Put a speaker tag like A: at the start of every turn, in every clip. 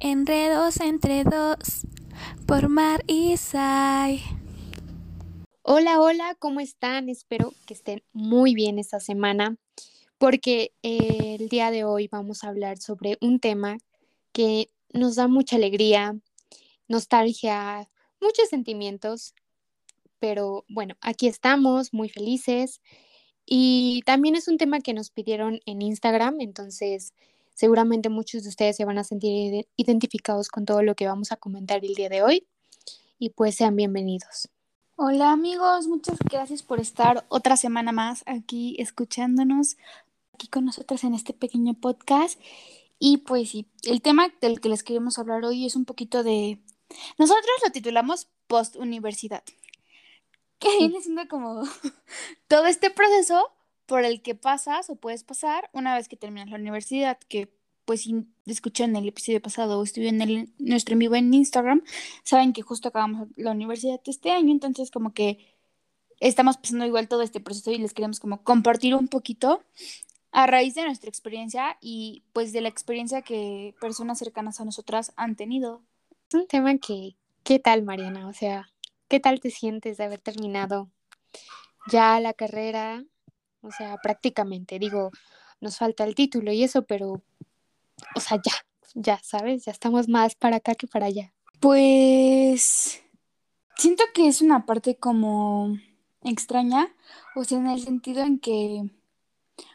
A: Enredos entre dos por Mar y.
B: Hola, hola, ¿cómo están? Espero que estén muy bien esta semana porque eh, el día de hoy vamos a hablar sobre un tema que nos da mucha alegría, nostalgia, muchos sentimientos, pero bueno, aquí estamos muy felices y también es un tema que nos pidieron en Instagram, entonces seguramente muchos de ustedes se van a sentir identificados con todo lo que vamos a comentar el día de hoy y pues sean bienvenidos.
C: Hola amigos, muchas gracias por estar otra semana más aquí escuchándonos, aquí con nosotras en este pequeño podcast. Y pues sí, el tema del que les queremos hablar hoy es un poquito de... Nosotros lo titulamos post-universidad, que viene siendo como todo este proceso por el que pasas o puedes pasar una vez que terminas la universidad, que pues si escuchan el episodio pasado o estuvieron en el, nuestro en vivo en Instagram, saben que justo acabamos la universidad este año, entonces como que estamos pasando igual todo este proceso y les queremos como compartir un poquito a raíz de nuestra experiencia y pues de la experiencia que personas cercanas a nosotras han tenido.
B: Un tema que, ¿qué tal Mariana? O sea, ¿qué tal te sientes de haber terminado ya la carrera? O sea, prácticamente, digo, nos falta el título y eso, pero, o sea, ya, ya, ¿sabes? Ya estamos más para acá que para allá.
C: Pues siento que es una parte como extraña, o sea, en el sentido en que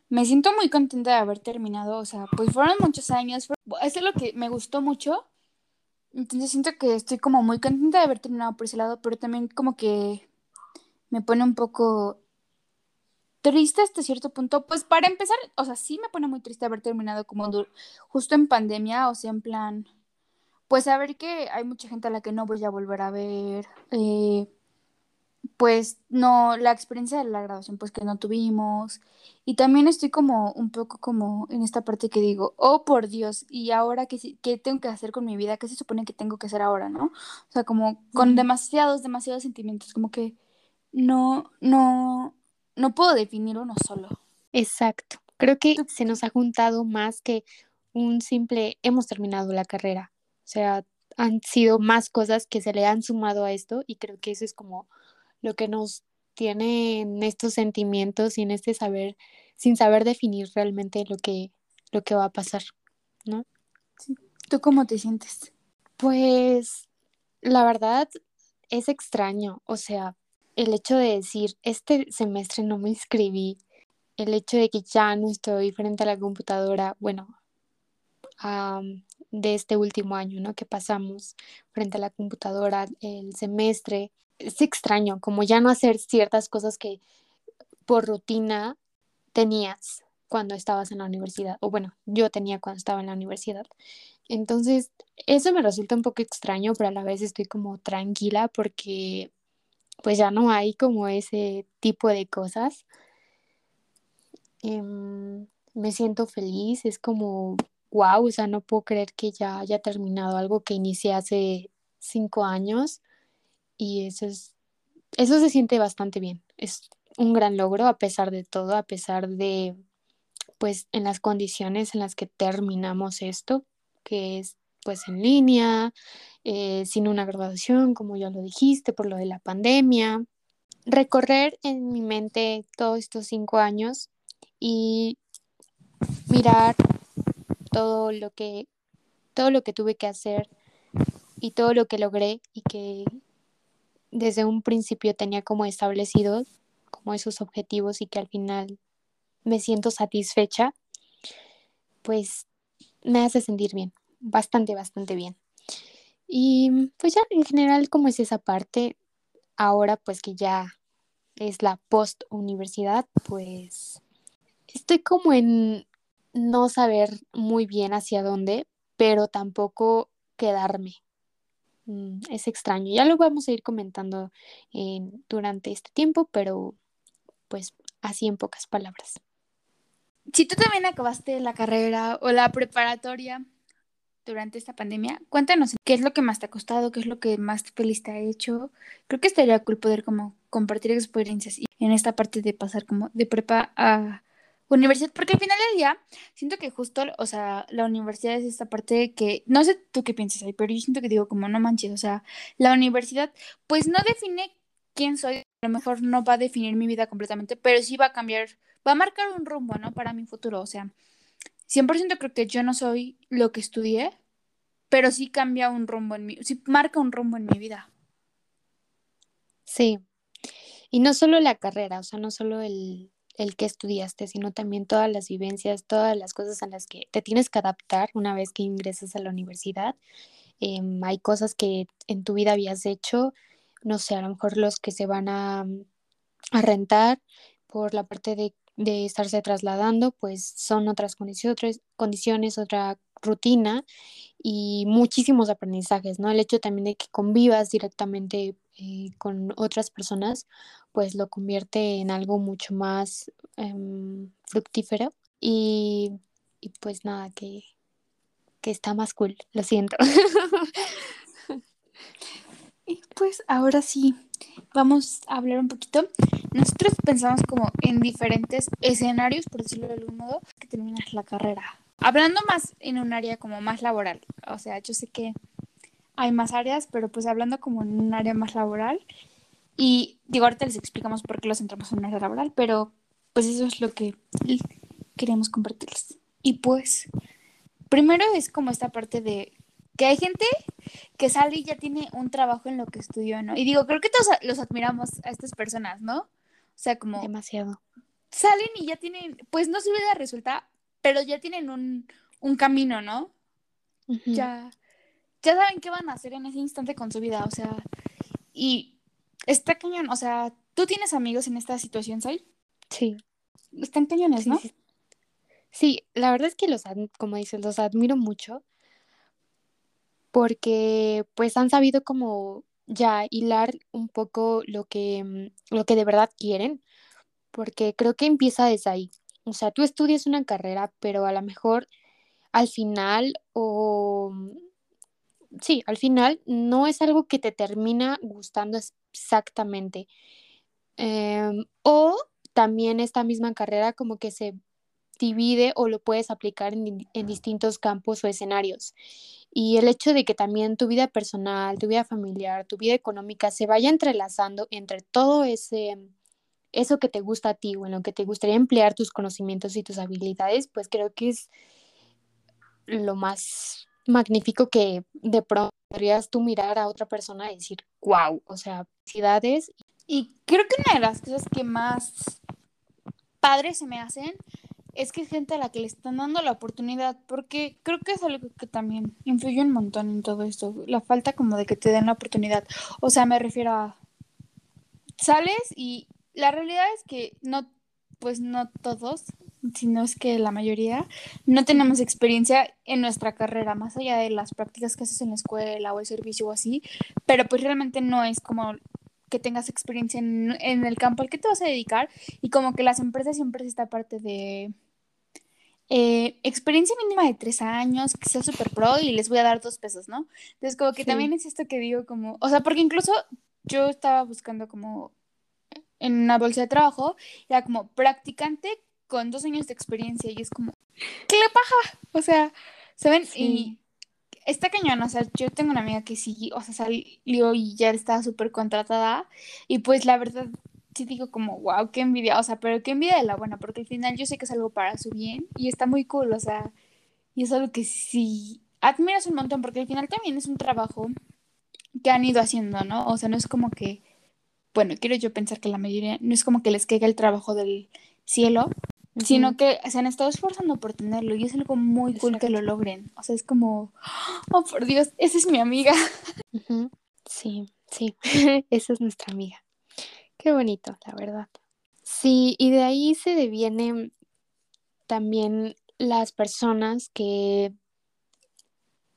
C: me siento muy contenta de haber terminado, o sea, pues fueron muchos años, eso es lo que me gustó mucho, entonces siento que estoy como muy contenta de haber terminado por ese lado, pero también como que me pone un poco triste hasta cierto punto. Pues para empezar, o sea, sí me pone muy triste haber terminado como justo en pandemia, o sea, en plan, pues saber que hay mucha gente a la que no voy a volver a ver, eh, pues no, la experiencia de la graduación pues que no tuvimos. Y también estoy como un poco como en esta parte que digo, oh por Dios, ¿y ahora qué, qué tengo que hacer con mi vida? ¿Qué se supone que tengo que hacer ahora, no? O sea, como con demasiados, demasiados sentimientos, como que no, no, no puedo definir uno solo.
B: Exacto. Creo que se nos ha juntado más que un simple hemos terminado la carrera. O sea, han sido más cosas que se le han sumado a esto y creo que eso es como lo que nos tiene en estos sentimientos y en este saber, sin saber definir realmente lo que, lo que va a pasar, ¿no?
C: ¿Tú cómo te sientes?
B: Pues la verdad es extraño, o sea, el hecho de decir, este semestre no me inscribí, el hecho de que ya no estoy frente a la computadora, bueno, de este último año, ¿no? Que pasamos frente a la computadora el semestre, es extraño, como ya no hacer ciertas cosas que por rutina tenías cuando estabas en la universidad, o bueno, yo tenía cuando estaba en la universidad. Entonces, eso me resulta un poco extraño, pero a la vez estoy como tranquila porque pues ya no hay como ese tipo de cosas. Em, me siento feliz, es como, wow, o sea, no puedo creer que ya haya terminado algo que inicié hace cinco años y eso es, eso se siente bastante bien. Es un gran logro a pesar de todo, a pesar de, pues, en las condiciones en las que terminamos esto, que es pues en línea, eh, sin una graduación, como ya lo dijiste, por lo de la pandemia. Recorrer en mi mente todos estos cinco años y mirar todo lo que todo lo que tuve que hacer y todo lo que logré y que desde un principio tenía como establecido como esos objetivos y que al final me siento satisfecha, pues me hace sentir bien bastante, bastante bien. Y pues ya en general, como es esa parte, ahora pues que ya es la post universidad, pues estoy como en no saber muy bien hacia dónde, pero tampoco quedarme. Mm, es extraño. Ya lo vamos a ir comentando durante este tiempo, pero pues así en pocas palabras.
C: Si tú también acabaste la carrera o la preparatoria, durante esta pandemia. Cuéntanos qué es lo que más te ha costado, qué es lo que más feliz te ha hecho. Creo que estaría cool poder como compartir experiencias y en esta parte de pasar como de prepa a universidad, porque al final del día siento que justo, o sea, la universidad es esta parte que, no sé tú qué piensas ahí, pero yo siento que digo como no manches, o sea, la universidad pues no define quién soy, a lo mejor no va a definir mi vida completamente, pero sí va a cambiar, va a marcar un rumbo, ¿no? Para mi futuro, o sea, 100% creo que yo no soy lo que estudié, pero sí cambia un rumbo en mi, sí marca un rumbo en mi vida.
B: Sí, y no solo la carrera, o sea, no solo el, el que estudiaste, sino también todas las vivencias, todas las cosas en las que te tienes que adaptar una vez que ingresas a la universidad. Em, hay cosas que en tu vida habías hecho, no sé, a lo mejor los que se van a, a rentar por la parte de, de, estarse trasladando, pues son otras condiciones, otra rutina y muchísimos aprendizajes, ¿no? El hecho también de que convivas directamente eh, con otras personas, pues lo convierte en algo mucho más um, fructífero y, y, pues nada, que, que está más cool, lo siento.
C: y pues ahora sí, vamos a hablar un poquito. Nosotros pensamos como en diferentes escenarios, por decirlo de algún modo, que terminas la carrera. Hablando más en un área como más laboral, o sea, yo sé que hay más áreas, pero pues hablando como en un área más laboral. Y digo, ahorita les explicamos por qué los entramos en un área laboral, pero pues eso es lo que queremos compartirles. Y pues, primero es como esta parte de que hay gente que sale y ya tiene un trabajo en lo que estudió, ¿no? Y digo, creo que todos los admiramos a estas personas, ¿no? O sea, como...
B: Demasiado.
C: Salen y ya tienen, pues no su vida resulta, pero ya tienen un, un camino, ¿no? Uh -huh. Ya ya saben qué van a hacer en ese instante con su vida, o sea, y está cañón, o sea, ¿tú tienes amigos en esta situación, Sai?
B: Sí.
C: Están cañones,
B: sí,
C: ¿no?
B: Sí. sí, la verdad es que los, como dices, los admiro mucho porque pues han sabido como ya hilar un poco lo que, lo que de verdad quieren, porque creo que empieza desde ahí. O sea, tú estudias una carrera, pero a lo mejor al final o sí, al final no es algo que te termina gustando exactamente. Eh, o también esta misma carrera como que se divide o lo puedes aplicar en, en, distintos campos o escenarios. Y el hecho de que también tu vida personal, tu vida familiar, tu vida económica se vaya entrelazando entre todo ese eso que te gusta a ti o en lo que te gustaría emplear tus conocimientos y tus habilidades, pues creo que es lo más magnífico que de pronto podrías tú mirar a otra persona y decir, wow, o sea, felicidades.
C: Y creo que una de las cosas que más padres se me hacen es que es gente a la que le están dando la oportunidad, porque creo que es algo que también influye un montón en todo esto, la falta como de que te den la oportunidad. O sea, me refiero a, sales y la realidad es que no, pues no todos, sino es que la mayoría no tenemos experiencia en nuestra carrera, más allá de las prácticas que haces en la escuela o el servicio o así, pero pues realmente no es como que tengas experiencia en, en el campo al que te vas a dedicar y como que las empresas siempre es esta parte de eh, experiencia mínima de tres años, que sea super pro y les voy a dar dos pesos, ¿no? Entonces como que sí. también es esto que digo como, o sea, porque incluso yo estaba buscando como en una bolsa de trabajo, era como practicante con dos años de experiencia y es como, ¿qué le paja? O sea, ¿saben? Sí. Y está cañón, o sea, yo tengo una amiga que sí, o sea, salió y ya estaba súper contratada y pues la verdad sí digo como, wow, qué envidia, o sea, pero qué envidia de la buena, porque al final yo sé que es algo para su bien y está muy cool, o sea, y es algo que sí admiras un montón, porque al final también es un trabajo que han ido haciendo, ¿no? O sea, no es como que, bueno, quiero yo pensar que la mayoría, no es como que les caiga el trabajo del cielo, uh -huh. sino que se han estado esforzando por tenerlo y es algo muy Exacto. cool que lo logren. O sea, es como, oh, por Dios, esa es mi amiga.
B: Uh -huh. Sí, sí, esa es nuestra amiga. Qué bonito, la verdad. Sí, y de ahí se devienen también las personas que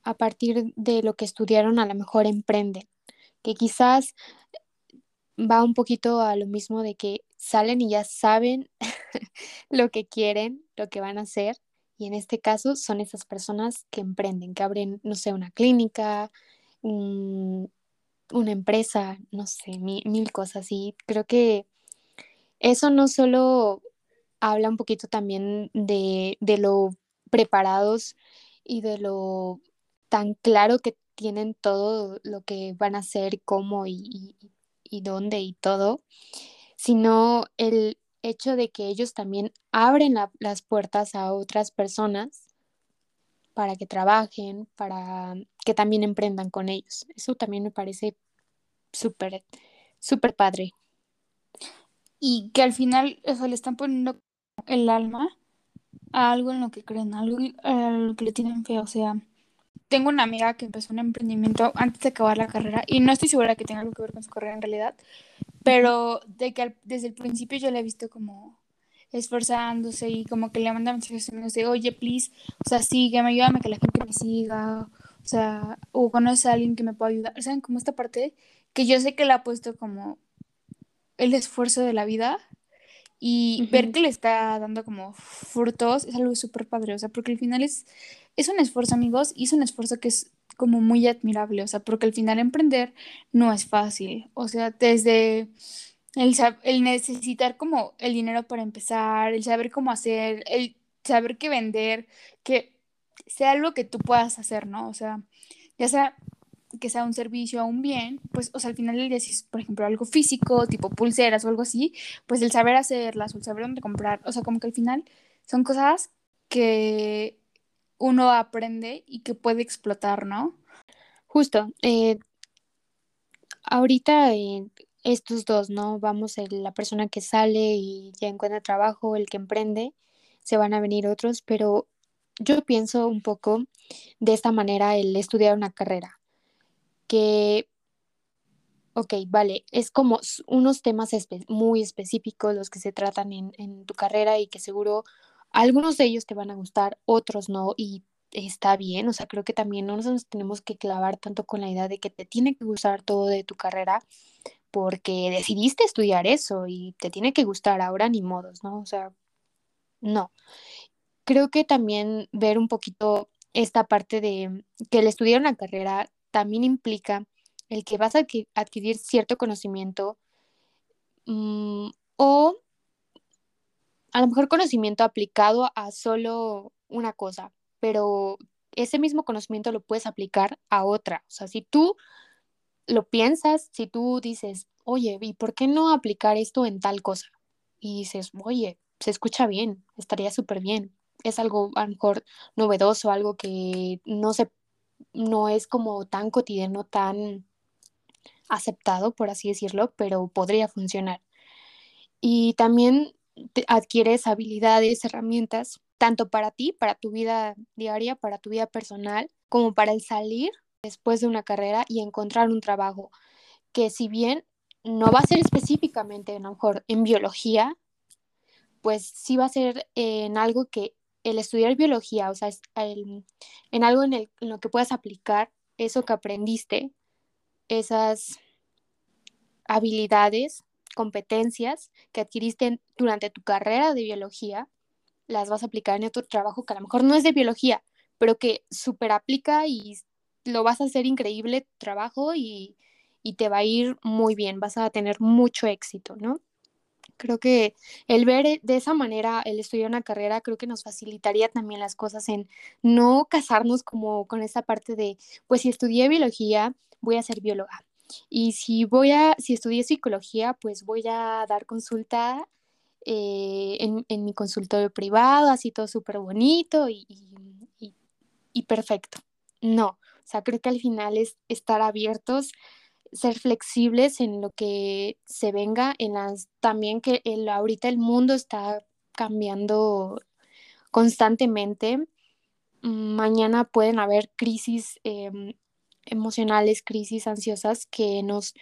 B: a partir de lo que estudiaron a lo mejor emprenden, que quizás va un poquito a lo mismo de que salen y ya saben lo que quieren, lo que van a hacer, y en este caso son esas personas que emprenden, que abren, no sé, una clínica, un, una empresa, no sé, mil, mil cosas, y creo que eso no solo habla un poquito también de, de lo preparados y de lo tan claro que tienen todo lo que van a hacer, cómo y, y, dónde y todo, sino el hecho de que ellos también abren la- las puertas a otras personas para que trabajen, para que también emprendan con ellos. Eso también me parece súper, súper padre.
C: Y que al final, o sea, le están poniendo el alma a algo en lo que creen, algo a lo que le tienen fe. O sea, tengo una amiga que empezó un emprendimiento antes de acabar la carrera y no estoy segura que tenga algo que ver con su carrera en realidad, pero de que desde el principio yo la he visto como esforzándose y como que le manda mensajes sus amigos de, oye, please, o sea, sígueme, ayúdame que la gente me siga, o sea, o conoce a alguien que me pueda ayudar, ¿saben? Como esta parte que yo sé que le ha puesto como el esfuerzo de la vida y ver
B: Ujú.
C: que le está dando como frutos es algo súper padre, o sea, porque al final es, es un esfuerzo, amigos, y es un esfuerzo que es como muy admirable, o sea, porque al final emprender no es fácil, o sea, desde el, el necesitar como el dinero para empezar, el saber cómo hacer, el saber qué vender, que sea algo que tú puedas hacer, ¿no? O sea, ya sea que sea un servicio o un bien, pues, o sea, al final del día, si es, por ejemplo, algo físico, tipo pulseras o algo así, pues el saber hacerlas o el saber dónde comprar, o sea, como que al final son cosas que uno aprende y que puede explotar, ¿no?
B: Justo, eh, ahorita estos dos, ¿no? Vamos, la persona que sale y ya encuentra trabajo, el que emprende, se van a venir otros, pero yo pienso un poco de esta manera el estudiar una carrera, que, ok, vale, es como unos temas muy específicos los que se tratan en, en tu carrera y que seguro algunos de ellos te van a gustar, otros no, y está bien, o sea, creo que también no nos tenemos que clavar tanto con la idea de que te tiene que gustar todo de tu carrera porque decidiste estudiar eso y te tiene que gustar ahora ni modos, ¿no? O sea, no. Creo que también ver un poquito esta parte de que el estudiar una carrera también implica el que vas a adqui- adquirir cierto conocimiento mm, o a lo mejor conocimiento aplicado a solo una cosa, pero ese mismo conocimiento lo puedes aplicar a otra. O sea, si tú lo piensas, si tú dices, oye, ¿y por qué no aplicar esto en tal cosa? Y dices, oye, se escucha bien, estaría súper bien. Es algo a lo mejor novedoso, algo que no se, no es como tan cotidiano, tan aceptado, por así decirlo, pero podría funcionar. Y también adquieres habilidades, herramientas, tanto para ti, para tu vida diaria, para tu vida personal, como para el salir después de una carrera y encontrar un trabajo que si bien no va a ser específicamente a lo mejor en biología, pues sí va a ser en algo que el estudiar biología, o sea, en algo en, el- lo que puedas aplicar eso que aprendiste, esas habilidades, competencias que adquiriste durante tu carrera de biología, las vas a aplicar en otro trabajo que a lo mejor no es de biología, pero que súper aplica y lo vas a hacer increíble tu trabajo y, y te va a ir muy bien, vas a tener mucho éxito, ¿no? Creo que el ver de esa manera el estudiar una carrera creo que nos facilitaría también las cosas en no casarnos como con esa parte de, pues si estudié biología, voy a ser bióloga. Y si voy a, si estudié psicología, pues voy a dar consulta eh, en, en mi consultorio privado, así todo súper bonito y- y perfecto. No, o sea, creo que al final es estar abiertos, ser flexibles en lo que se venga, en las también que el, ahorita el mundo está cambiando constantemente. Mañana pueden haber crisis em, emocionales, crisis ansiosas que nos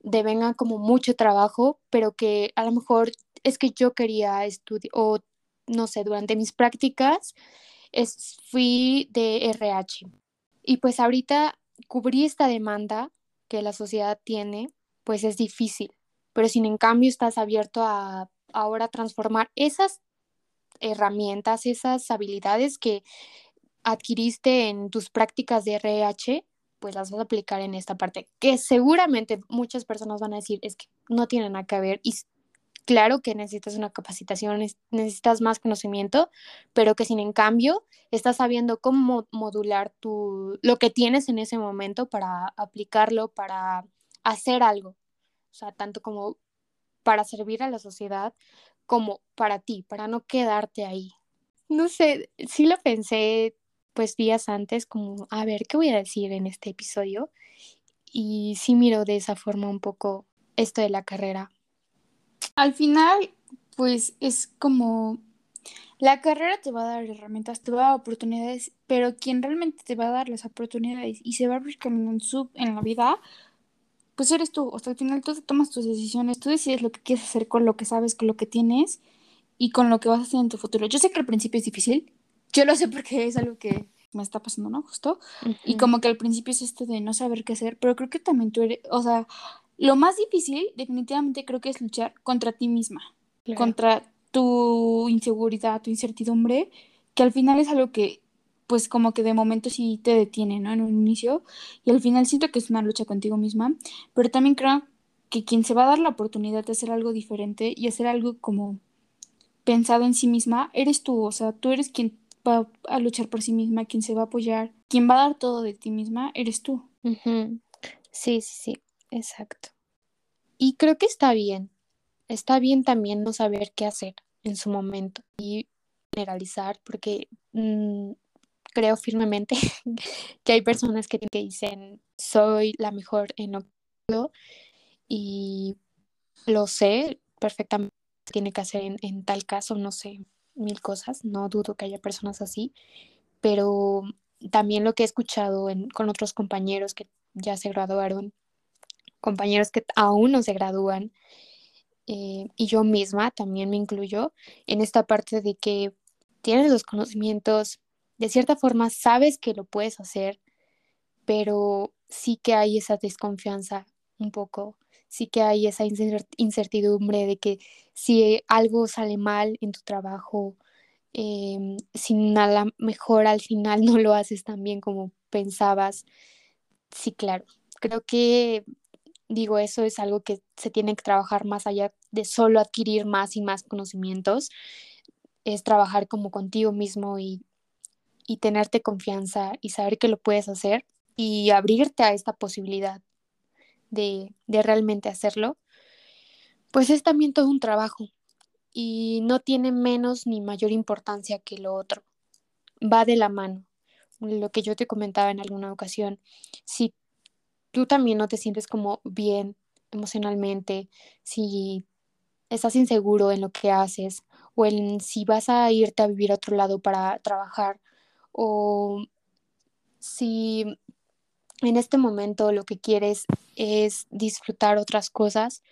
B: devengan como mucho trabajo, pero que a lo mejor es que yo quería estudiar o no sé, durante mis prácticas es, fui de RH y pues ahorita cubrir esta demanda que la sociedad tiene, pues es difícil, pero sin en cambio estás abierto a ahora transformar esas herramientas, esas habilidades que adquiriste en tus prácticas de RH, pues las vas a aplicar en esta parte, que seguramente muchas personas van a decir, es que no tiene nada que ver claro que necesitas una capacitación, necesitas más conocimiento, pero que sin en cambio estás sabiendo cómo modular tu, lo que tienes en ese momento para aplicarlo, para hacer algo. O sea, tanto como para servir a la sociedad como para ti, para no quedarte ahí. No sé, sí lo pensé pues días antes como, a ver, ¿qué voy a decir en este episodio? Y sí miro de esa forma un poco esto de la carrera.
C: Al final, pues es como la carrera te va a dar herramientas, te va a dar oportunidades, pero quien realmente te va a dar las oportunidades y se va a abrir camino en, sub, en la vida, pues eres tú. O sea, al final tú tomas tus decisiones, tú decides lo que quieres hacer con lo que sabes, con lo que tienes y con lo que vas a hacer en tu futuro. Yo sé que al principio es difícil, yo lo sé porque es algo que me está pasando, ¿no? Justo. Y como que al principio es esto de no saber qué hacer, pero creo que también tú eres, o sea, lo más difícil definitivamente creo que es luchar contra ti misma, contra tu inseguridad, tu incertidumbre, que al final es algo que pues como que de momento sí te detiene, ¿no? En un inicio. Y al final siento que es una lucha contigo misma, pero también creo que quien se va a dar la oportunidad de hacer algo diferente y hacer algo como pensado en sí misma, eres tú, o sea, tú eres quien va a luchar por sí misma, quien se va a apoyar, quien va a dar todo de ti misma, eres tú.
B: Sí, sí, sí, exacto. Y creo que está bien, está bien también no saber qué hacer en su momento y generalizar, porque mm, creo firmemente que hay personas que, dicen, soy la mejor en lo que y lo sé perfectamente tiene que hacer en, tal caso, no sé, mil cosas, no dudo que haya personas así, pero también lo que he escuchado con otros compañeros que ya se graduaron, compañeros que aún no se gradúan, eh, y yo misma también me incluyo en esta parte de que tienes los conocimientos, de cierta forma sabes que lo puedes hacer, pero sí que hay esa desconfianza un poco, sí que hay esa incertidumbre de que si algo sale mal en tu trabajo, eh, si nada mejor al final no lo haces tan bien como pensabas. Sí, claro, creo que digo, eso es algo que se tiene que trabajar más allá de solo adquirir más y más conocimientos, es trabajar como contigo mismo y y tenerte confianza y saber que lo puedes hacer y abrirte a esta posibilidad de, realmente hacerlo, pues es también todo un trabajo y no tiene menos ni mayor importancia que lo otro. Va de la mano. Lo que yo te comentaba en alguna ocasión, si tú también no te sientes como bien emocionalmente, si estás inseguro en lo que haces o en si vas a irte a vivir a otro lado para trabajar o si en este momento lo que quieres es disfrutar otras cosas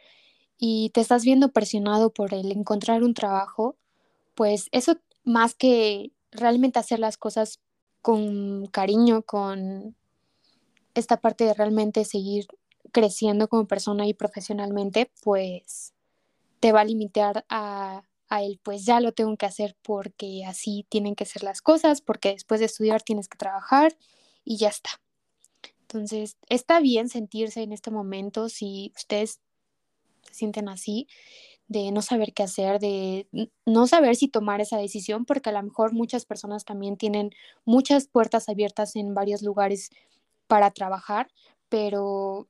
B: y te estás viendo presionado por el encontrar un trabajo, pues eso más que realmente hacer las cosas con cariño, con esta parte de realmente seguir creciendo como persona y profesionalmente, pues te va a limitar a él, pues ya lo tengo que hacer porque así tienen que ser las cosas, porque después de estudiar tienes que trabajar y ya está. Entonces, está bien sentirse en este momento si ustedes se sienten así, de no saber qué hacer, de no saber si tomar esa decisión, porque a lo mejor muchas personas también tienen muchas puertas abiertas en varios lugares para trabajar, pero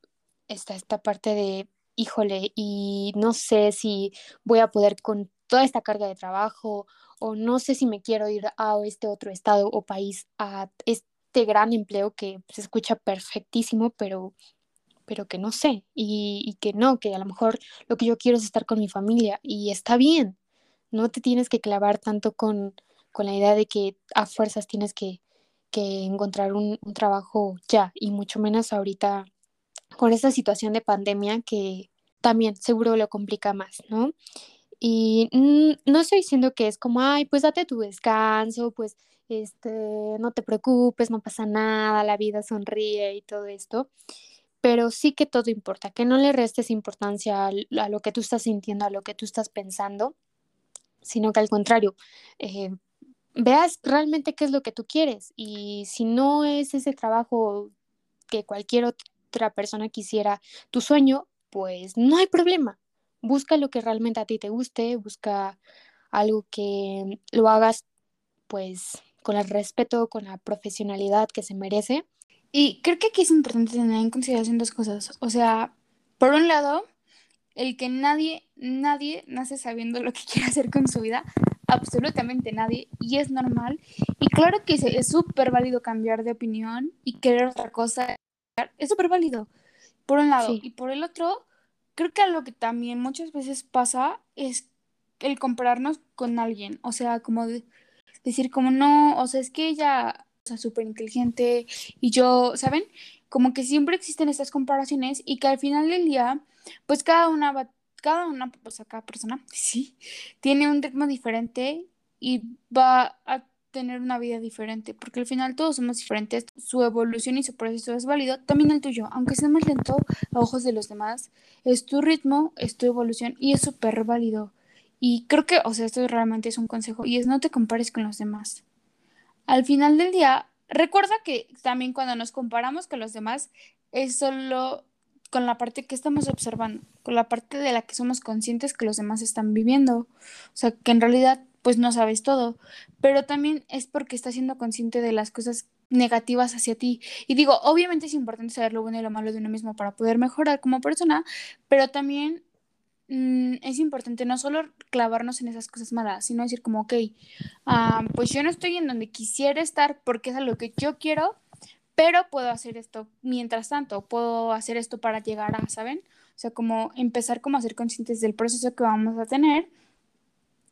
B: está esta parte de, híjole, y no sé si voy a poder con toda esta carga de trabajo o no sé si me quiero ir a este otro estado o país a este gran empleo que se escucha perfectísimo, pero, pero que no sé y, que no, que a lo mejor lo que yo quiero es estar con mi familia y está bien, no te tienes que clavar tanto con, la idea de que a fuerzas tienes que, encontrar un, trabajo ya y mucho menos ahorita con esta situación de pandemia que también seguro lo complica más, ¿no? Y no estoy diciendo que es como, ay, pues date tu descanso, pues este, no te preocupes, no pasa nada, la vida sonríe y todo esto, pero sí que todo importa, que no le restes importancia a, lo que tú estás sintiendo, a lo que tú estás pensando, sino que al contrario, eh, veas realmente qué es lo que tú quieres y si no es ese trabajo que cualquier otra persona quisiera, tu sueño, pues no hay problema busca lo que realmente a ti te guste, busca algo que lo hagas pues con el respeto, con la profesionalidad que se merece.
C: Y creo que aquí es importante tener en consideración dos cosas. O sea, por un lado, el que nadie, nadie nace sabiendo lo que quiere hacer con su vida, absolutamente nadie, y es normal. Y claro que es súper válido cambiar de opinión y querer otra cosa, es súper válido, por un lado. Y por el otro, creo que algo que también muchas veces pasa es el compararnos con alguien, o sea, como decir como no, o sea, es que ella es súper inteligente y yo, ¿saben? Como que siempre existen estas comparaciones y que al final del día, pues cada una va, cada una, o sea, cada persona, sí, tiene un ritmo diferente y va a tener una vida diferente, porque al final todos somos diferentes, su evolución y su proceso es válido, también el tuyo, aunque sea más lento a ojos de los demás, es tu ritmo, es tu evolución y es súper válido. Y creo que, o sea, esto realmente es un consejo y es no te compares con los demás. Al final del día, recuerda que también cuando nos comparamos con los demás es solo con la parte que estamos observando, con la parte de la que somos conscientes que los demás están viviendo. O sea, que en realidad pues no sabes todo, pero también es porque estás siendo consciente de las cosas negativas hacia ti. Y digo, obviamente es importante saber lo bueno y lo malo de uno mismo para poder mejorar como persona, pero también mm, es importante no solo clavarnos en esas cosas malas, sino decir como, ok, ah, pues yo no estoy en donde quisiera estar porque es algo que yo quiero, pero puedo hacer esto mientras tanto, puedo hacer esto para llegar a, ¿saben? O sea, como empezar como a ser conscientes del proceso que vamos a tener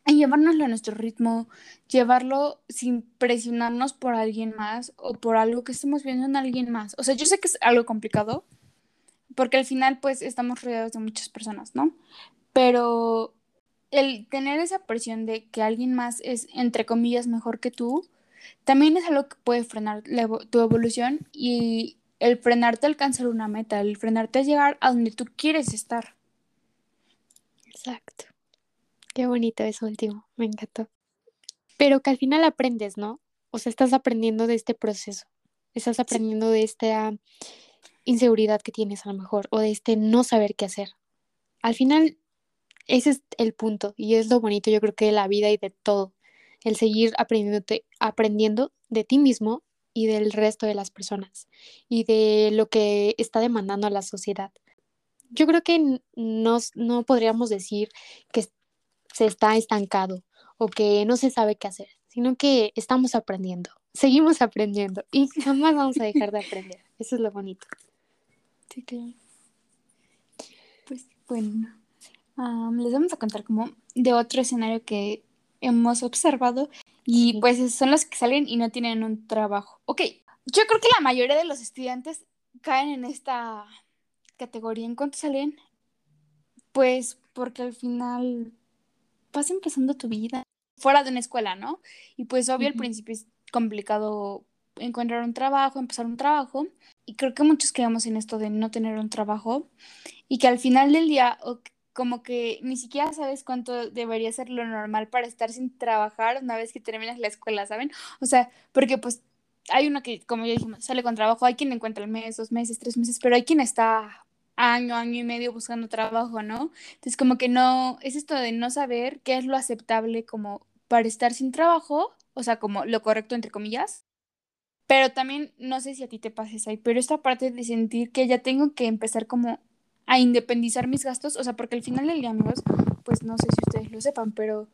C: y llevárnoslo a nuestro ritmo, llevarlo sin presionarnos por alguien más o por algo que estemos viendo en alguien más. O sea, yo sé que es algo complicado, porque al final pues estamos rodeados de muchas personas, ¿no? Pero el tener esa presión de que alguien más es, entre comillas, mejor que tú, también es algo que puede frenar tu evolución y el frenarte a alcanzar una meta, el frenarte a llegar a donde tú quieres estar.
B: Exacto. Qué bonito eso último, me encantó. Pero que al final aprendes, ¿no? O sea, estás aprendiendo de este proceso, estás aprendiendo de esta inseguridad que tienes a lo mejor, o de este no saber qué hacer. Al final, ese es el punto, y es lo bonito, yo creo que de la vida y de todo, el seguir aprendiendo de ti mismo y del resto de las personas, y de lo que está demandando a la sociedad. Yo creo que no, no podríamos decir que se está estancado o que no se sabe qué hacer, sino que estamos aprendiendo, seguimos aprendiendo y jamás vamos a dejar de aprender. Eso es lo bonito.
C: Sí, claro. Pues bueno, les vamos a contar como de otro escenario que hemos observado y pues son los que salen y no tienen un trabajo. Ok, yo creo que la mayoría de los estudiantes caen en esta categoría. ¿En cuánto salen? Pues porque al final vas empezando tu vida fuera de una escuela, ¿no? Y pues obvio al principio es complicado encontrar un trabajo, empezar un trabajo. Y creo que muchos quedamos en esto de no tener un trabajo y que al final del día como que ni siquiera sabes cuánto debería ser lo normal para estar sin trabajar una vez que terminas la escuela, ¿saben? O sea, porque pues hay uno que, como ya dijimos, sale con trabajo, hay quien encuentra el mes, dos meses, tres meses, pero hay quien está año, año y medio buscando trabajo, ¿no? Entonces como que no, es esto de no saber qué es lo aceptable como para estar sin trabajo, o sea, como lo correcto entre comillas. Pero también no sé si a ti te pases ahí, pero esta parte de sentir que ya tengo que empezar como a independizar mis gastos, o sea, porque al final del día, amigos, pues no sé si ustedes lo sepan, pero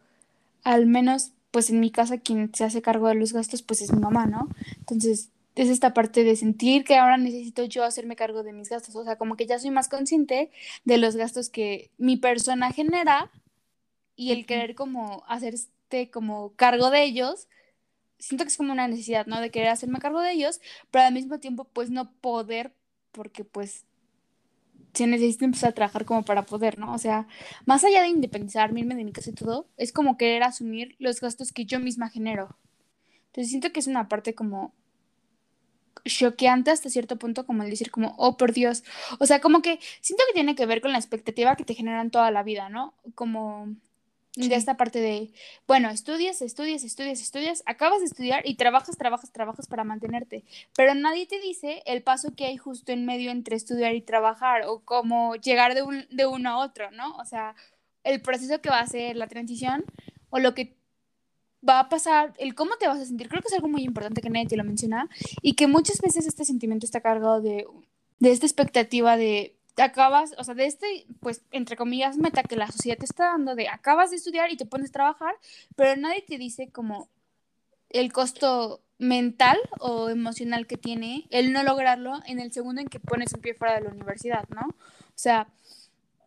C: al menos pues en mi casa quien se hace cargo de los gastos pues es mi mamá, ¿no? Entonces es esta parte de sentir que ahora necesito yo hacerme cargo de mis gastos, o sea, como que ya soy más consciente de los gastos que mi persona genera y el querer como hacerte como cargo de ellos, siento que es como una necesidad, ¿no? De querer hacerme cargo de ellos, pero al mismo tiempo pues no poder porque pues se necesita empezar a trabajar como para poder, ¿no? O sea, más allá de independizarme, irme de mi casa y todo, es como querer asumir los gastos que yo misma genero. Entonces siento que es una parte como choqueante hasta cierto punto, como el decir como, oh, por Dios. O sea, como que siento que tiene que ver con la expectativa que te generan toda la vida, ¿no? Como de esta parte de, bueno, estudias, estudias, estudias, estudias, acabas de estudiar y trabajas, trabajas, trabajas para mantenerte, pero nadie te dice el paso que hay justo en medio entre estudiar y trabajar o cómo llegar de, un, de uno a otro, ¿no? O sea, el proceso que va a ser la transición o lo que va a pasar, el cómo te vas a sentir, creo que es algo muy importante que nadie te lo menciona y que muchas veces este sentimiento está cargado de, de esta expectativa de acabas, o sea, de este, pues, entre comillas, meta que la sociedad te está dando de acabas de estudiar y te pones a trabajar, pero nadie te dice como el costo mental o emocional que tiene el no lograrlo en el segundo en que pones un pie fuera de la universidad, ¿no? O sea,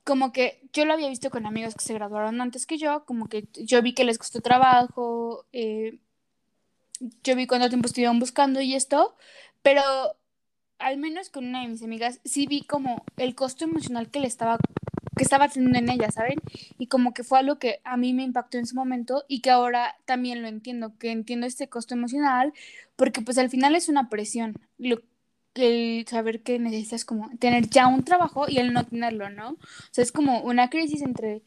C: como que yo lo había visto con amigos que se graduaron antes que yo, como que yo vi que les costó trabajo, eh, yo vi cuánto tiempo estuvieron buscando y esto, pero al menos con una de mis amigas, sí vi como el costo emocional que le estaba que estaba teniendo en ella, ¿saben? Y como que fue algo que a mí me impactó en su momento y que ahora también lo entiendo, que entiendo este costo emocional, porque pues al final es una presión, lo, el saber que necesitas como tener ya un trabajo y el no tenerlo, ¿no? O sea, es como una crisis entre,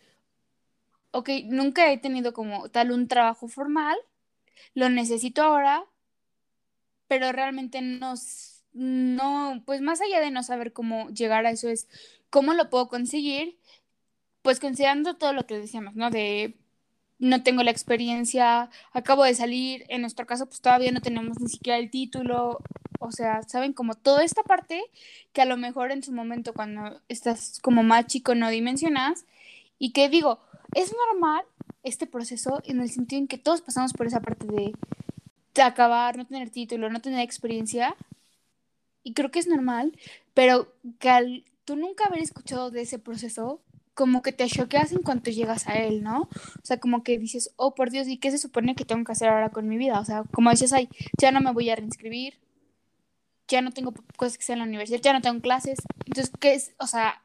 C: ok, nunca he tenido como tal un trabajo formal, lo necesito ahora, pero realmente no no, pues más allá de no saber cómo llegar a eso es cómo lo puedo conseguir, pues considerando todo lo que decíamos, ¿no? De no tengo la experiencia, acabo de salir, en nuestro caso pues todavía no tenemos ni siquiera el título, o sea, saben como toda esta parte que a lo mejor en su momento cuando estás como más chico no dimensionas y que digo, es normal este proceso en el sentido en que todos pasamos por esa parte de, acabar, no tener título, no tener experiencia, y creo que es normal, pero que al tú nunca haber escuchado de ese proceso, como que te choqueas en cuanto llegas a él, ¿no? O sea, como que dices, oh, por Dios, ¿y qué se supone que tengo que hacer ahora con mi vida? O sea, como dices, ay, ya no me voy a reinscribir, ya no tengo cosas que sea en la universidad, ya no tengo clases. Entonces, ¿qué es? O sea,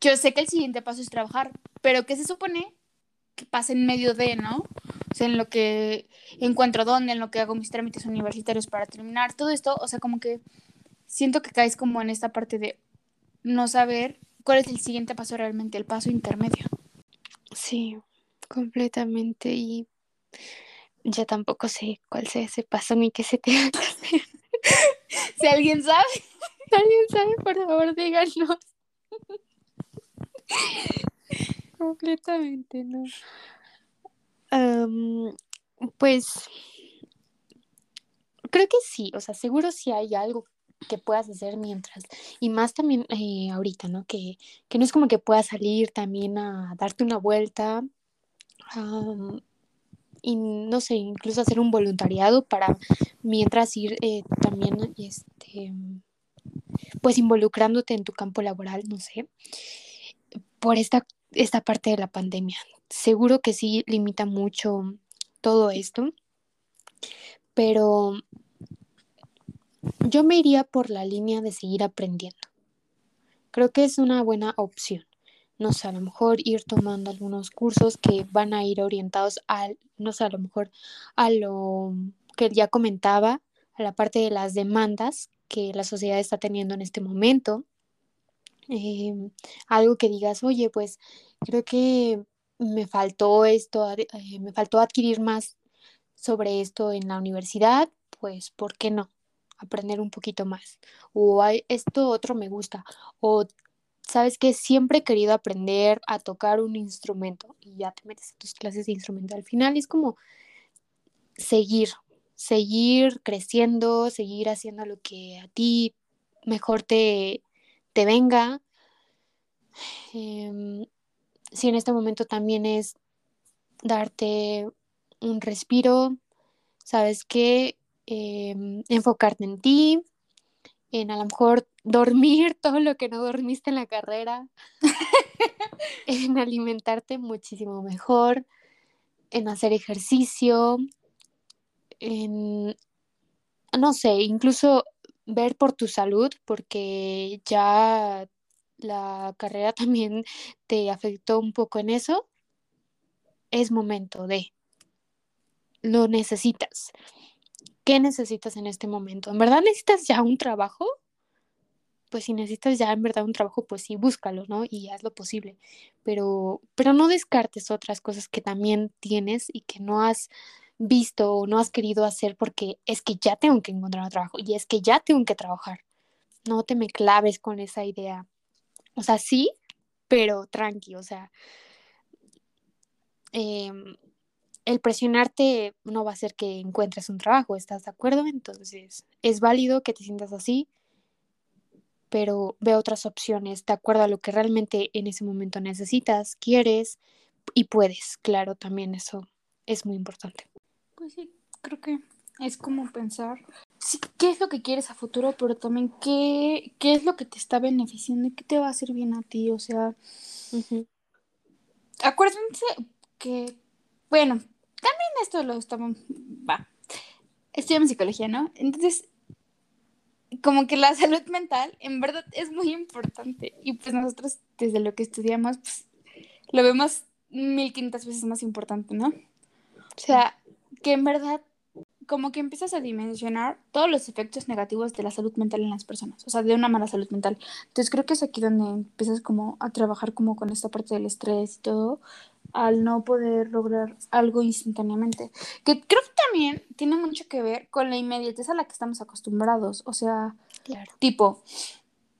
C: yo sé que el siguiente paso es trabajar, pero ¿qué se supone que pasa en medio de, ¿no? O sea, en lo que encuentro dónde, en lo que hago mis trámites universitarios para terminar, todo esto, o sea, como que siento que caes como en esta parte de no saber cuál es el siguiente paso realmente, el paso intermedio.
B: Sí, completamente. Y ya tampoco sé cuál sea ese paso ni qué se tenga que hacer.
C: si alguien sabe,
B: si alguien sabe, por favor, díganos. completamente, ¿no? pues creo que sí, o sea, seguro si hay algo que puedas hacer mientras. Y más también eh, ahorita, ¿no? Que, que, no es como que puedas salir también a darte una vuelta. y no sé, incluso hacer un voluntariado para mientras ir eh, también, este, pues involucrándote en tu campo laboral, no sé, por esta, esta parte de la pandemia. Seguro que sí limita mucho todo esto, pero yo me iría por la línea de seguir aprendiendo. Creo que es una buena opción. No sé, a lo mejor ir tomando algunos cursos que van a ir orientados al, no sé, a lo mejor a lo que ya comentaba, a la parte de las demandas que la sociedad está teniendo en este momento. Em, algo que digas, oye, pues creo que me faltó esto, eh, me faltó adquirir más sobre esto en la universidad, pues, ¿por qué no? Aprender un poquito más. O esto otro me gusta. O sabes que siempre he querido aprender a tocar un instrumento y ya te metes en tus clases de instrumento. Al final es como seguir, seguir creciendo, seguir haciendo lo que a ti mejor te, te venga. Em, si en este momento también es darte un respiro, sabes que Em, enfocarte en ti, en a lo mejor dormir todo lo que no dormiste en la carrera, en alimentarte muchísimo mejor, en hacer ejercicio, en, no sé, incluso ver por tu salud, porque ya la carrera también te afectó un poco en eso, es momento de, lo necesitas. ¿Qué necesitas en este momento? ¿En verdad necesitas ya un trabajo? pues si necesitas ya en verdad un trabajo, pues sí, búscalo, ¿no? Y haz lo posible. Pero, pero no descartes otras cosas que también tienes y que no has visto o no has querido hacer porque es que ya tengo que encontrar un trabajo y es que ya tengo que trabajar. No te me claves con esa idea. O sea, sí, pero tranqui, o sea, em, el presionarte no va a hacer que encuentres un trabajo, ¿estás de acuerdo? Entonces, es válido que te sientas así, pero ve otras opciones de acuerdo a lo que realmente en ese momento necesitas, quieres y puedes. Claro, también eso es muy importante.
C: Pues sí, creo que es como pensar sí, qué es lo que quieres a futuro, pero también qué, qué es lo que te está beneficiando y qué te va a hacer bien a ti. O sea, acuérdense que, bueno, también esto lo estamos, va, estudiamos psicología, ¿no? Entonces, como que la salud mental en verdad es muy importante y pues nosotros desde lo que estudiamos, pues lo vemos mil quintas veces más importante, ¿no? O sea, que en verdad como que empiezas a dimensionar todos los efectos negativos de la salud mental en las personas, o sea, de una mala salud mental. Entonces creo que es aquí donde empiezas como a trabajar como con esta parte del estrés y todo, al no poder lograr algo instantáneamente. Que creo que también tiene mucho que ver con la inmediatez a la que estamos acostumbrados, o sea, tipo,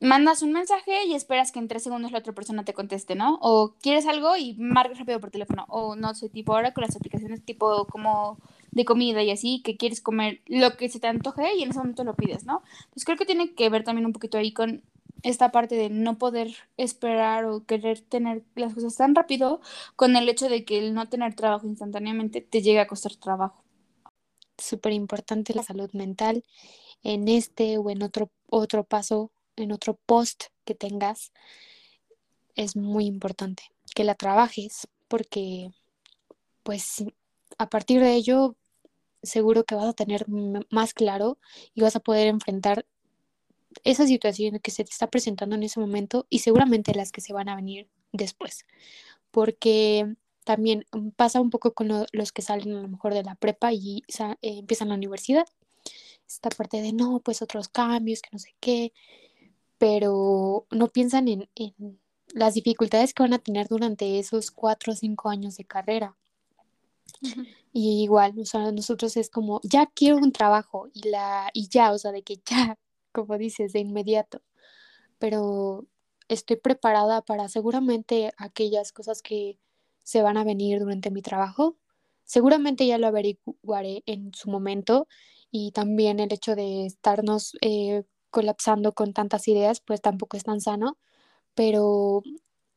C: mandas un mensaje y esperas que en tres segundos la otra persona te conteste, ¿no? O quieres algo y marcas rápido por teléfono, o no sé, tipo ahora con las aplicaciones tipo como de comida y así, que quieres comer lo que se te antoje y en ese momento lo pides, ¿no? Entonces creo que tiene que ver también un poquito ahí con esta parte de no poder esperar o querer tener las cosas tan rápido con el hecho de que el no tener trabajo instantáneamente te llega a costar trabajo.
B: Súper importante la salud mental en este o en otro, otro paso, en otro post que tengas. Es muy importante que la trabajes porque pues a partir de ello seguro que vas a tener más claro y vas a poder enfrentar esa situación que se te está presentando en ese momento y seguramente las que se van a venir después. Porque también pasa un poco con los que salen a lo mejor de la prepa y eh, empiezan la universidad. Esta parte de no, pues otros cambios, que no sé qué, pero no piensan en, en las dificultades que van a tener durante esos cuatro o cinco años de carrera. Y igual, o sea, nosotros es como, ya quiero un trabajo y, la, y ya, o sea, de que ya, como dices, de inmediato. Pero estoy preparada para seguramente aquellas cosas que se van a venir durante mi trabajo. Seguramente ya lo averiguaré en su momento y también el hecho de estarnos eh, colapsando con tantas ideas, pues tampoco es tan sano, pero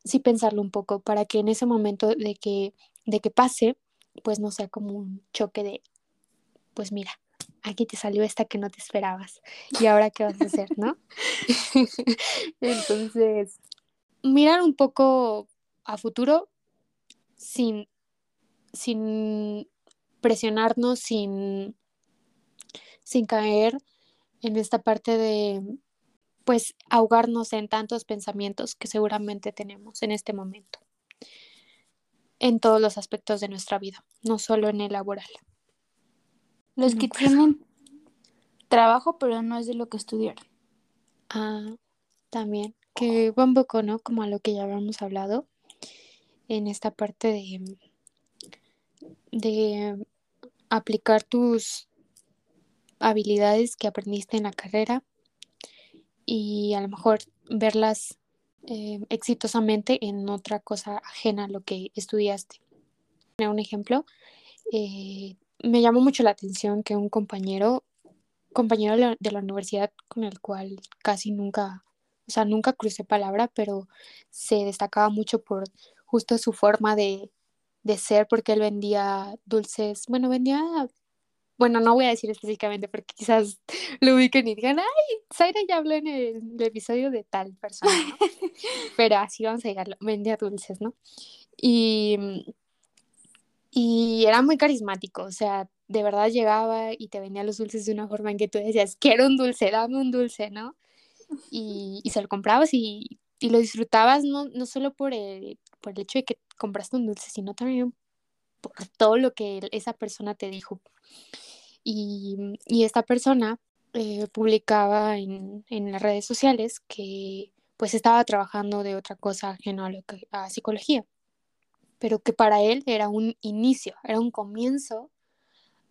B: sí pensarlo un poco para que en ese momento de que, de que pase, pues no sea como un choque de, pues mira, aquí te salió esta que no te esperabas y ahora qué vas a hacer, ¿no? Entonces, mirar un poco a futuro sin, sin presionarnos, sin, sin caer en esta parte de, pues, ahogarnos en tantos pensamientos que seguramente tenemos en este momento en todos los aspectos de nuestra vida, no solo en el laboral.
C: Los que tienen trabajo, pero no es de lo que estudiaron.
B: Ah, también, que va un poco, ¿no? Como a lo que ya habíamos hablado en esta parte de, de aplicar tus habilidades que aprendiste en la carrera y a lo mejor verlas eh, exitosamente en otra cosa ajena a lo que estudiaste. Un ejemplo, eh, me llamó mucho la atención que un compañero, compañero de la, universidad con el cual casi nunca, o sea, nunca crucé palabra, pero se destacaba mucho por justo su forma de, de ser, porque él vendía dulces, bueno, vendía bueno, no voy a decir específicamente porque quizás lo ubiquen y digan, ay, Zaira ya habló en el, episodio de tal persona, ¿no? Pero así vamos a llegarlo, vendía dulces, ¿no? Y, y era muy carismático, o sea, de verdad llegaba y te vendía los dulces de una forma en que tú decías, quiero un dulce, dame un dulce, ¿no? Y, y se lo comprabas y, y lo disfrutabas no, no solo por el, por el hecho de que compraste un dulce, sino también por todo lo que esa persona te dijo. Y, esta persona eh, publicaba en, en, las redes sociales que pues estaba trabajando de otra cosa ajena a, lo que, a psicología, pero que para él era un inicio, era un comienzo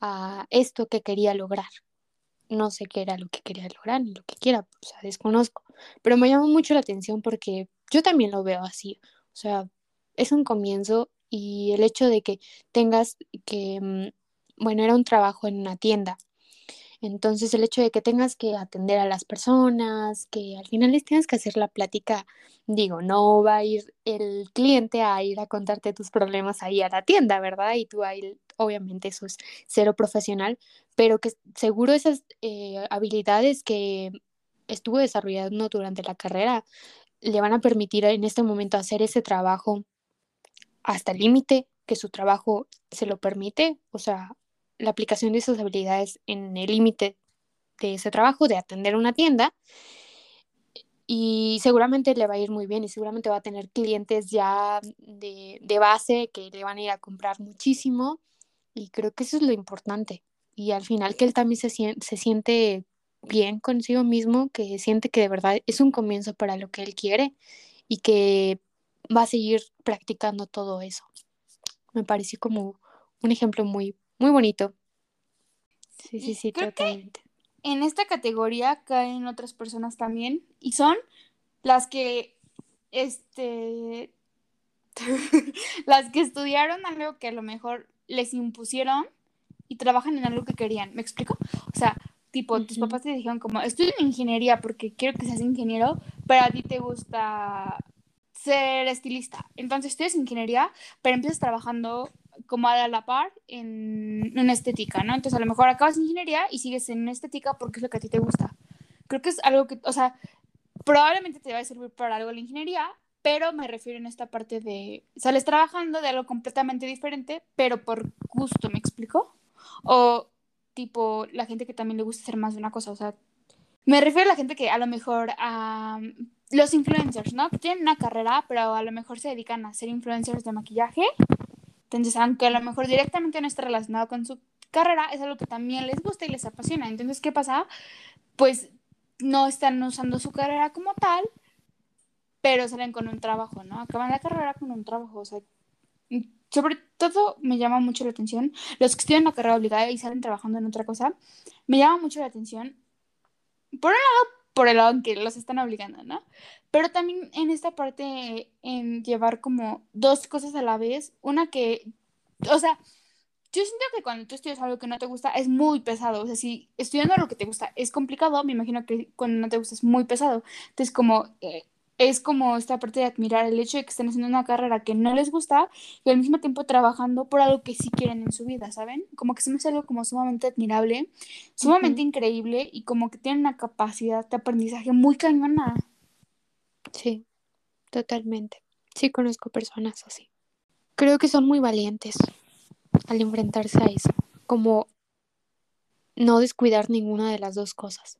B: a esto que quería lograr. No sé qué era lo que quería lograr ni lo que quiera, o sea, desconozco, pero me llamó mucho la atención porque yo también lo veo así, o sea, es un comienzo y el hecho de que tengas que, mm, bueno, era un trabajo en una tienda entonces el hecho de que tengas que atender a las personas, que al final les tengas que hacer la plática, digo, no va a ir el cliente a ir a contarte tus problemas ahí a la tienda, ¿verdad? Y tú ahí, obviamente eso es cero profesional, pero que seguro esas eh, habilidades que estuvo desarrollando durante la carrera le van a permitir en este momento hacer ese trabajo hasta el límite que su trabajo se lo permite, o sea, la aplicación de esas habilidades en el límite de ese trabajo, de atender una tienda. Y seguramente le va a ir muy bien y seguramente va a tener clientes ya de, de base que le van a ir a comprar muchísimo. Y creo que eso es lo importante. Y al final que él también se, se siente bien consigo mismo, que siente que de verdad es un comienzo para lo que él quiere y que va a seguir practicando todo eso. Me parece como un ejemplo muy, muy bonito. Sí, sí, sí, totalmente.
C: en esta categoría caen otras personas también y son las que, este, las que estudiaron algo que a lo mejor les impusieron y trabajan en algo que querían. ¿Me explico? O sea, tipo, tus papás te dijeron como, estudio en ingeniería porque quiero que seas ingeniero, pero a ti te gusta ser estilista. Entonces estudias ingeniería, pero empiezas trabajando como a la par en, en estética, ¿no? Entonces a lo mejor acabas ingeniería y sigues en estética porque es lo que a ti te gusta. Creo que es algo que, o sea, probablemente te va a servir para algo la ingeniería, pero me refiero en esta parte de, sales trabajando de algo completamente diferente, pero por gusto, ¿me explico? O tipo la gente que también le gusta hacer más de una cosa, o sea, me refiero a la gente que a lo mejor a los influencers, ¿no? Que tienen una carrera, pero a lo mejor se dedican a ser influencers de maquillaje entonces, aunque a lo mejor directamente no esté relacionado con su carrera, es algo que también les gusta y les apasiona. Entonces, ¿qué pasa? Pues no están usando su carrera como tal, pero salen con un trabajo, ¿no? Acaban la carrera con un trabajo. O sea, sobre todo me llama mucho la atención los que estudian la carrera obligada y salen trabajando en otra cosa. Me llama mucho la atención. Por un lado, por el lado en que los están obligando, ¿no? Pero también en esta parte, en llevar como dos cosas a la vez, una que, o sea, yo siento que cuando tú estudias algo que no te gusta es muy pesado, o sea, si estudiando lo que te gusta es complicado, me imagino que cuando no te gusta es muy pesado. Entonces, como eh, es como esta parte de admirar el hecho de que estén haciendo una carrera que no les gusta y al mismo tiempo trabajando por algo que sí quieren en su vida, ¿saben? Como que se me hace algo como sumamente admirable, sumamente increíble y como que tienen una capacidad de aprendizaje muy cañona.
B: Sí, totalmente. Sí conozco personas así. Creo que son muy valientes al enfrentarse a eso, como no descuidar ninguna de las dos cosas,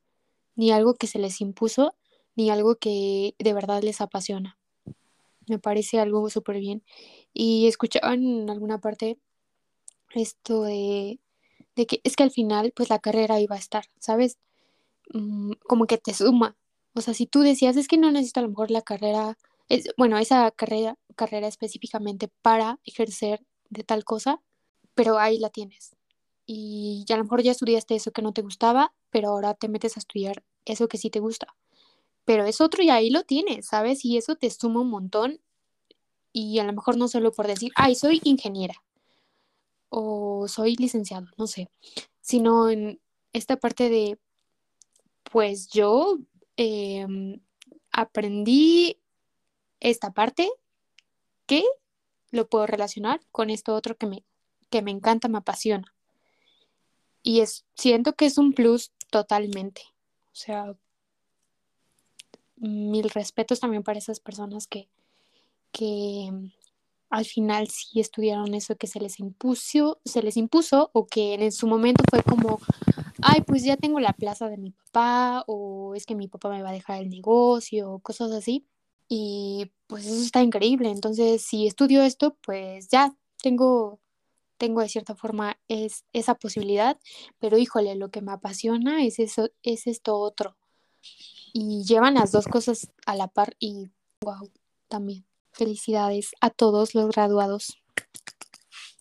B: ni algo que se les impuso, ni algo que de verdad les apasiona. Me parece algo súper bien. Y escuchaba en alguna parte esto de, de, que es que al final pues la carrera iba a estar, ¿sabes? Mm, como que te suma. O sea, si tú decías, es que no necesito a lo mejor la carrera, es, bueno, esa carrera, carrera específicamente para ejercer de tal cosa, pero ahí la tienes. Y a lo mejor ya estudiaste eso que no te gustaba, pero ahora te metes a estudiar eso que sí te gusta pero es otro y ahí lo tienes, ¿sabes? Y eso te suma un montón y a lo mejor no solo por decir, ay, soy ingeniera o soy licenciado, no sé, sino en esta parte de, pues yo em, aprendí esta parte que lo puedo relacionar con esto otro que me, que me encanta, me apasiona. Y es, siento que es un plus totalmente. O sea, mil respetos también para esas personas que, que mm, al final sí estudiaron eso que se les impuso, se les impuso o que en su momento fue como, ay, pues ya tengo la plaza de mi papá o es que mi papá me va a dejar el negocio, cosas así. Y pues eso está increíble. Entonces, si estudio esto, pues ya tengo tengo de cierta forma es esa posibilidad, pero híjole, lo que me apasiona es eso, es esto otro. Y llevan las dos cosas a la par y wow, también. Felicidades a todos los graduados.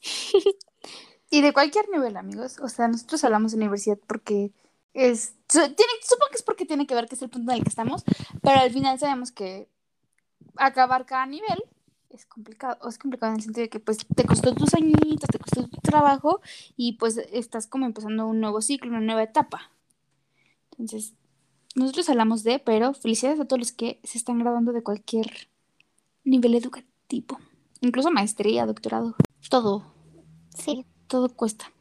C: y de cualquier nivel, amigos. O sea, nosotros hablamos de universidad porque es, supongo que es porque tiene que ver que es el punto en el que estamos, pero al final sabemos que acabar cada nivel es complicado, es complicado en el sentido de que pues te costó tus añitos, te costó tu trabajo y pues estás como empezando un nuevo ciclo, una nueva etapa. Entonces, nosotros hablamos de, pero felicidades a todos los que se están graduando de cualquier nivel educativo, incluso maestría, doctorado, todo. Sí, todo cuesta.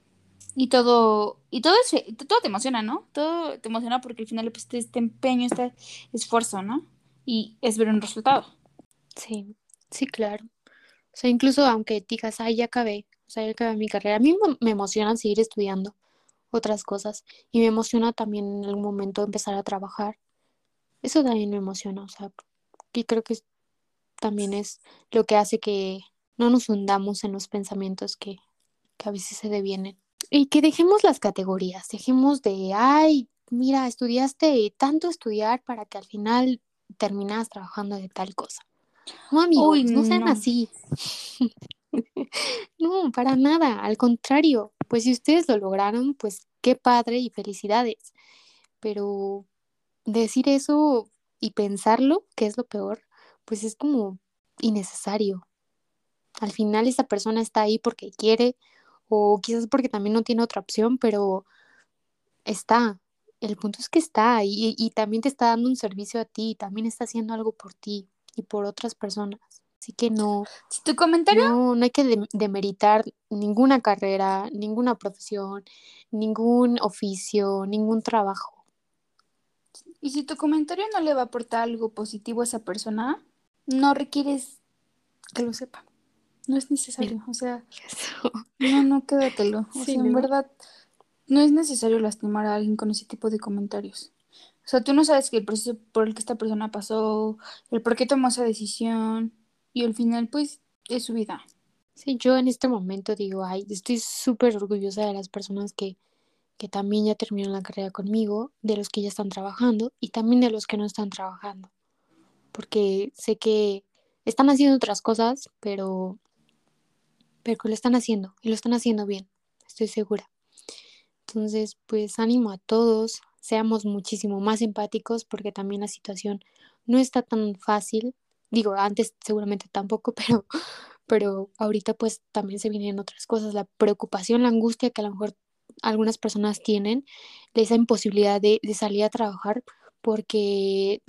C: Y todo, y todo, es, todo te emociona, ¿no? Todo te emociona porque al final pues este empeño, este esfuerzo, ¿no? Y es ver un resultado.
B: Sí, sí, claro. O sea, incluso aunque digas, ay, ya acabé, o sea, ya acabé mi carrera, a mí me emociona seguir estudiando otras cosas y me emociona también en algún momento empezar a trabajar. Eso también me emociona, o sea, y creo que también es lo que hace que no nos hundamos en los pensamientos que, que a veces se devienen. Y que dejemos las categorías, dejemos de, ay, mira, estudiaste tanto estudiar para que al final terminas trabajando de tal cosa. No, amigos, no sean así. no, para nada, al contrario, pues si ustedes lo lograron, pues qué padre y felicidades. Pero decir eso y pensarlo, que es lo peor, pues es como innecesario. Al final esa persona está ahí porque quiere o quizás porque también no tiene otra opción, pero está. El punto es que está y, y también te está dando un servicio a ti, también está haciendo algo por ti y por otras personas. Así que no.
C: Si tu comentario.
B: No, no hay que demeritar ninguna carrera, ninguna profesión, ningún oficio, ningún trabajo.
C: Y si tu comentario no le va a aportar algo positivo a esa persona, no requieres que lo sepa. No es necesario, o sea, no, no, quédatelo. O sea, en verdad, no es necesario lastimar a alguien con ese tipo de comentarios. O sea, tú no sabes que el proceso por el que esta persona pasó, el por qué tomó esa decisión, y al final, pues, es su vida.
B: Sí, yo en este momento digo, ay, estoy súper orgullosa de las personas que, que también ya terminaron la carrera conmigo, de los que ya están trabajando y también de los que no están trabajando. Porque sé que están haciendo otras cosas, pero pero lo están haciendo y lo están haciendo bien, estoy segura. Entonces, pues ánimo a todos, seamos muchísimo más empáticos porque también la situación no está tan fácil. Digo, antes seguramente tampoco, pero, pero ahorita pues también se vienen otras cosas, la preocupación, la angustia que a lo mejor algunas personas tienen, de esa imposibilidad de, salir a trabajar porque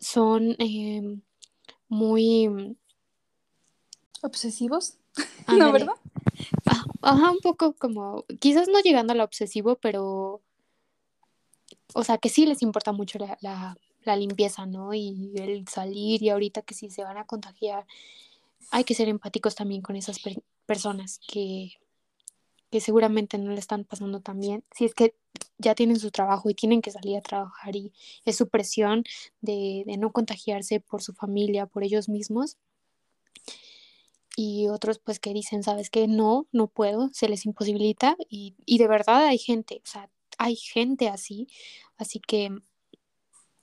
B: son em, muy
C: obsesivos. ¿No, verdad?
B: Ah, ajá, un poco como, quizás no llegando a lo obsesivo, pero, o sea, que sí les importa mucho la, limpieza, ¿no? Y el salir y ahorita que sí se van a contagiar, hay que ser empáticos también con esas personas que, que seguramente no le están pasando tan bien. Si es que ya tienen su trabajo y tienen que salir a trabajar y es su presión de, de no contagiarse por su familia, por ellos mismos y otros pues que dicen, sabes que no, no puedo, se les imposibilita y, y de verdad hay gente, o sea, hay gente así, así que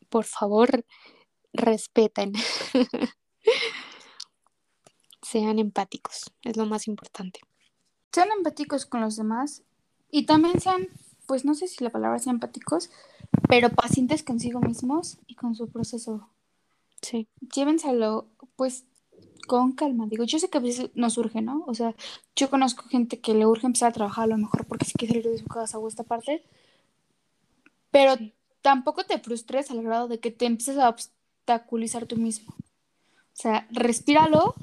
B: por favor respeten, sean empáticos, es lo más importante.
C: Sean empáticos con los demás y también sean, pues no sé si la palabra sea empáticos, pero pacientes consigo mismos y con su proceso.
B: Sí.
C: Llévenselo, pues con calma. Digo, yo sé que a veces nos urge, ¿no? O sea, yo conozco gente que le urge empezar a trabajar a lo mejor porque se quiere salir de su casa o esta parte, pero tampoco te frustres al grado de que te empieces a obstaculizar tú mismo. O sea, respíralo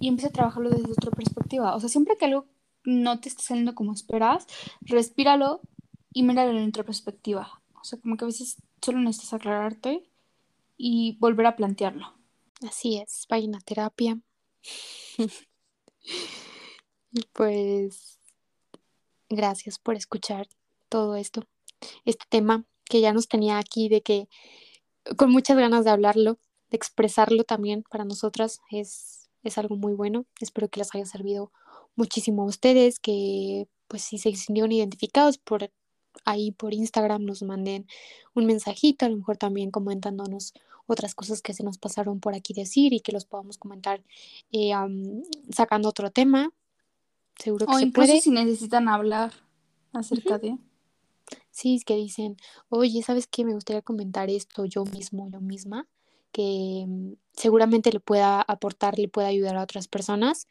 C: y empieza a trabajarlo desde otra perspectiva. O sea, siempre que algo no te esté saliendo como esperas, respíralo y míralo en otra perspectiva. O sea, como que a veces solo necesitas aclararte y volver a plantearlo.
B: Así es, vayan a terapia. pues gracias por escuchar todo esto, este tema que ya nos tenía aquí de que con muchas ganas de hablarlo, de expresarlo también para nosotras es, es algo muy bueno. Espero que les haya servido muchísimo a ustedes que pues si se sintieron identificados por ahí por Instagram nos manden un mensajito, a lo mejor también comentándonos otras cosas que se nos pasaron por aquí decir y que los podamos comentar eh, sacando otro tema. Seguro que
C: o
B: se
C: incluso
B: puede.
C: si necesitan hablar acerca de.
B: Sí, es que dicen, oye, ¿sabes qué? Me gustaría comentar esto yo mismo, yo misma, que mm, seguramente le pueda aportar, le pueda ayudar a otras personas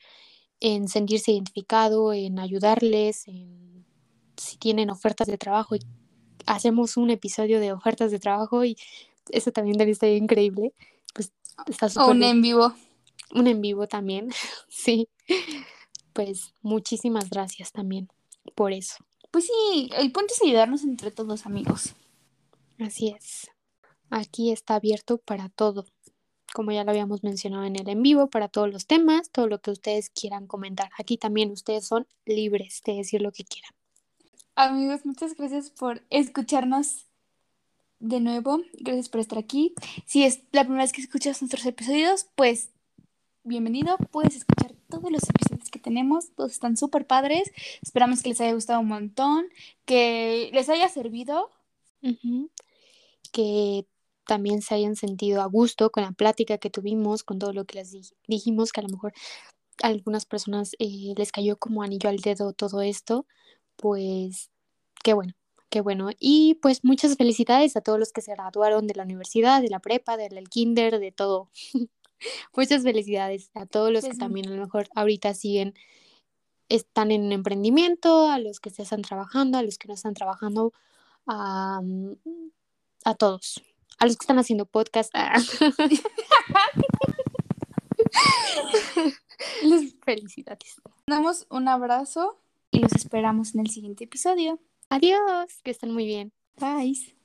B: en sentirse identificado, en ayudarles, en si tienen ofertas de trabajo y hacemos un episodio de ofertas de trabajo y eso también debe estar increíble. Pues está súper
C: O un en vivo.
B: Un en vivo también, sí. Pues muchísimas gracias también por eso.
C: Pues sí, el punto es ayudarnos entre todos, amigos.
B: Así es. Aquí está abierto para todo. Como ya lo habíamos mencionado en el en vivo, para todos los temas, todo lo que ustedes quieran comentar. Aquí también ustedes son libres de decir lo que quieran.
C: Amigos, muchas gracias por escucharnos de nuevo. Gracias por estar aquí. Si es la primera vez que escuchas nuestros episodios, pues bienvenido. Puedes escuchar todos los episodios que tenemos. Todos están súper padres. Esperamos que les haya gustado un montón, que les haya servido.
B: Que también se hayan sentido a gusto con la plática que tuvimos, con todo lo que les dijimos, que a lo mejor a algunas personas eh, les cayó como anillo al dedo todo esto pues qué bueno, qué bueno. Y pues muchas felicidades a todos los que se graduaron de la universidad, de la prepa, del kinder, de todo. muchas felicidades a todos los que también a lo mejor ahorita siguen, están en emprendimiento, a los que se están trabajando, a los que no están trabajando, a, a todos, a los que están haciendo podcast. Les felicidades.
C: Damos un abrazo y los esperamos en el siguiente episodio.
B: Adiós, que estén muy bien.
C: Bye.